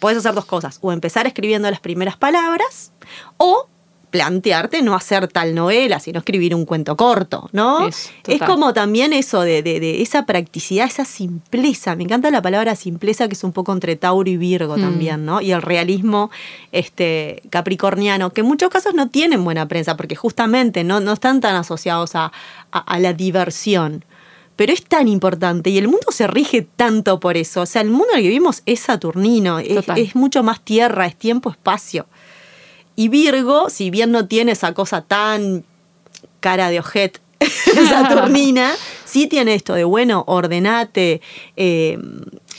Puedes hacer dos cosas, o empezar escribiendo las primeras palabras, o plantearte no hacer tal novela, sino escribir un cuento corto, ¿no? Es como también eso de, de- de esa practicidad, esa simpleza. Me encanta la palabra simpleza, que es un poco entre Tauro y Virgo Mm. también, ¿no? Y el realismo este, capricorniano, que en muchos casos no tienen buena prensa, porque justamente no, no están tan asociados a, a- a la diversión. Pero es tan importante y el mundo se rige tanto por eso. O sea, el mundo en el que vivimos es saturnino, es, mucho más tierra, es tiempo, espacio. Y Virgo, si bien no tiene esa cosa tan cara de ojet [LAUGHS] saturnina, sí tiene esto de, bueno, ordenate, eh,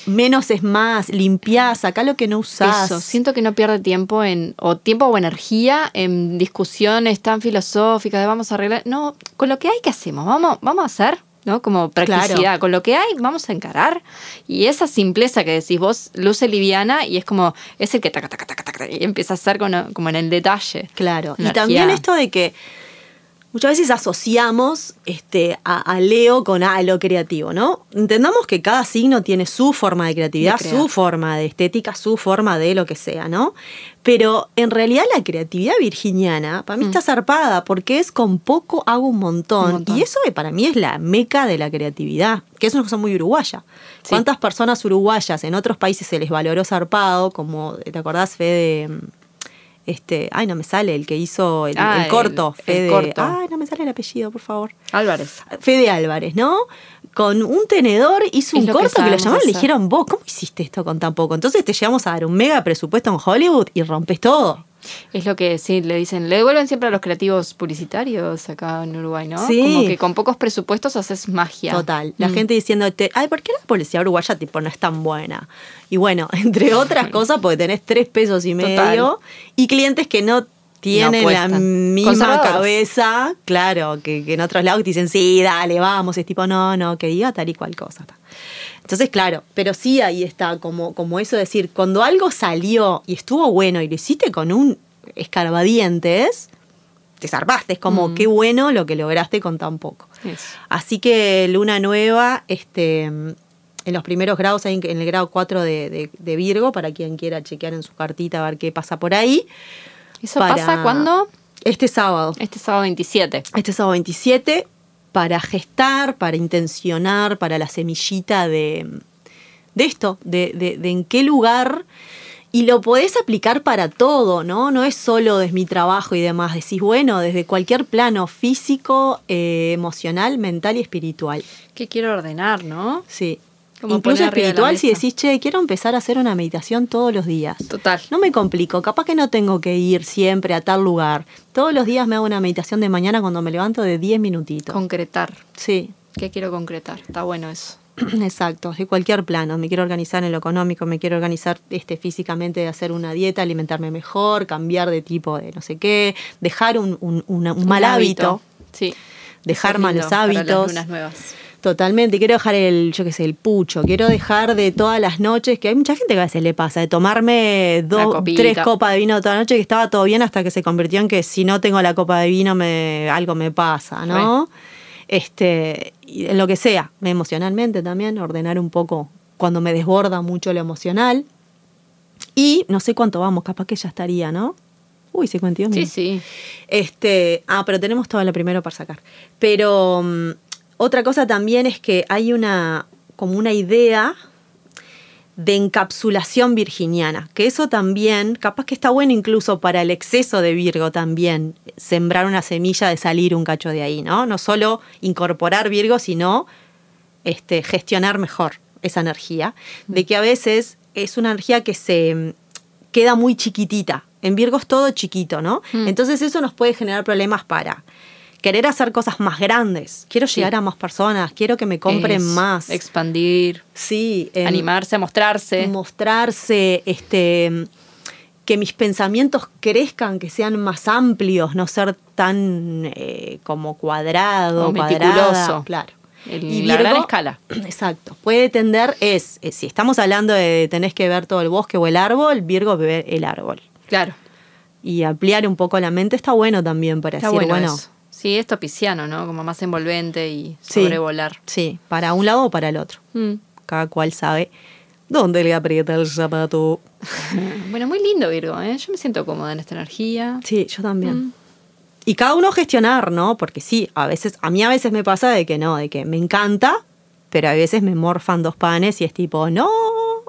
menos es más, limpiás, acá lo que no usás. Eso, siento que no pierde tiempo en, o tiempo o energía en discusiones tan filosóficas de vamos a arreglar. No, con lo que hay, ¿qué hacemos? Vamos, vamos a hacer, ¿no? Como practicidad. Claro. Con lo que hay, vamos a encarar. Y esa simpleza que decís vos, luce liviana y es como, es el que taca, taca, taca, taca, y empieza a ser como, como en el detalle. Claro. Y también esto de que muchas veces asociamos este, a, a Leo con a lo creativo, ¿no? Entendamos que cada signo tiene su forma de creatividad, De su forma de estética, su forma de lo que sea, ¿no? Pero en realidad la creatividad virginiana para mí está zarpada porque es con poco hago un montón. Mm. Un montón. Y eso para mí es la meca de la creatividad, que es una cosa muy uruguaya. Sí. ¿Cuántas personas uruguayas en otros países se les valoró zarpado? Como, ¿te acordás, Fede? Este, ay, no me sale, el que hizo el, Ah, el corto, el- el Fede. corto. Ay, no me sale el apellido, por favor. Álvarez. Fede Álvarez, ¿no? Con un tenedor hizo Es un lo que corto que, lo llamaron y le dijeron, vos, ¿cómo hiciste esto con tan poco? Entonces te llevamos a dar un mega presupuesto en Hollywood y rompes todo. Es lo que sí le dicen, le devuelven siempre a los creativos publicitarios acá en Uruguay, ¿no? Sí. Como que con pocos presupuestos haces magia. Total. La Mm. gente diciéndote, ay, ¿por qué la policía uruguaya tipo no es tan buena? Y bueno, [LAUGHS] entre otras cosas, porque tenés tres pesos y medio Total. y clientes que no tienen la misma cabeza, claro, que, que en otros lados te dicen, sí, dale, vamos, es tipo, no, no, que diga tal y cual cosa. Entonces, claro, pero sí ahí está como, como eso de decir, cuando algo salió y estuvo bueno y lo hiciste con un escarbadientes, te zarpaste, es como, Mm. qué bueno lo que lograste con tan poco. Así que luna nueva, este, en los primeros grados, en el grado 4 de, de- de Virgo, para quien quiera chequear en su cartita a ver qué pasa por ahí. ¿Eso Para- pasa cuando? Este sábado. Este sábado 27. Este sábado 27, para gestar, para intencionar, para la semillita de, de esto, de, de- de en qué lugar. Y lo podés aplicar para todo, ¿no? No es solo desde mi trabajo y demás. Decís, bueno, desde cualquier plano físico, eh, emocional, mental y espiritual. ¿Qué quiero ordenar, no? Sí. Como Incluso espiritual si decís, che, quiero empezar a hacer una meditación todos los días. Total. No me complico, capaz que no tengo que ir siempre a tal lugar. Todos los días me hago una meditación de mañana cuando me levanto de 10 minutitos. Concretar. Sí, ¿Qué quiero concretar? Está bueno eso. [CLEARS THROAT] exacto, de cualquier plano. Me quiero organizar en lo económico, me quiero organizar este, físicamente de hacer una dieta, alimentarme mejor, cambiar de tipo de no sé qué, dejar un, un- una- un mal hábito. Sí. Dejar malos lindo para las hábitos. lunas nuevas. Totalmente, quiero dejar el, yo qué sé, el pucho, quiero dejar de todas las noches, que hay mucha gente que a veces le pasa, de tomarme dos, tres copas de vino toda la noche, que estaba todo bien hasta que se convirtió en que si no tengo la copa de vino me, algo me pasa, ¿no? Este, en lo que sea, emocionalmente también, ordenar un poco cuando me desborda mucho lo emocional. Y no sé cuánto vamos, capaz que ya estaría, ¿no? Uy, 52 Sí, minutos. sí. Este, ah, pero tenemos todo lo primero para sacar. Pero mm, otra cosa también es que hay una, como una idea de encapsulación virginiana, que eso también, capaz que está bueno incluso para el exceso de Virgo también, sembrar una semilla de salir un cacho de ahí, ¿no? No solo incorporar Virgo, sino este, gestionar mejor esa energía, de que a veces es una energía que se queda muy chiquitita. En Virgo es todo chiquito, ¿no? Mm. Entonces eso nos puede generar problemas para querer hacer cosas más grandes. Quiero Sí. llegar a más personas, quiero que me compren Es más. Expandir, Sí, em, animarse a mostrarse. mostrarse, este que mis pensamientos crezcan, que sean más amplios, no ser tan eh, como cuadrado, O cuadrada. meticuloso. Claro. En la gran escala. [CLEARS THROAT] Exacto. Puede tender, es, eh, si estamos hablando de tenés que ver todo el bosque o el árbol, Virgo ve el árbol. Claro. Y ampliar un poco la mente está bueno también para Está decir, bueno. Sí, esto pisciano, ¿no? Como más envolvente y Sí. sobrevolar. sí, para un lado o para el otro. Mm. Cada cual sabe dónde le aprieta el zapato. [LAUGHS] Bueno, muy lindo, Virgo, ¿eh? Yo me siento cómoda en esta energía. Sí, yo también. Mm. Y cada uno gestionar, ¿no? Porque sí, a veces, a mí a veces me pasa de que no, de que me encanta, pero a veces me morfan dos panes y es tipo, no.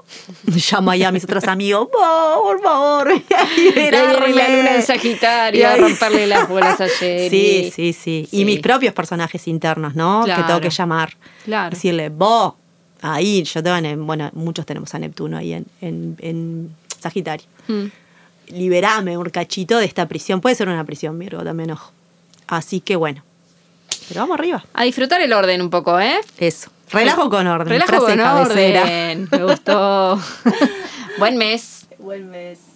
[LAUGHS] Llamo ahí a mis otros amigos, "Po, por favor, [LAUGHS] voy a Le viene la liberarle". luna en Sagitario Y a ahí- romperle las bolas a [LAUGHS] Jerry. Sí, sí, sí, Sí. Y mis propios personajes internos, ¿no? Que tengo que llamar. Claro. Decirle, vos, ahí, yo tengo, en- bueno, muchos tenemos a Neptuno ahí en, en, en Sagitario. Mm. Liberame un cachito de esta prisión. Puede ser una prisión, Virgo, también, ojo. Así que bueno. Pero vamos arriba. A disfrutar el orden un poco, ¿eh? Eso. Relajo con orden. Relajo frase con cabecera. orden. Me gustó. [LAUGHS] Buen mes. Buen mes.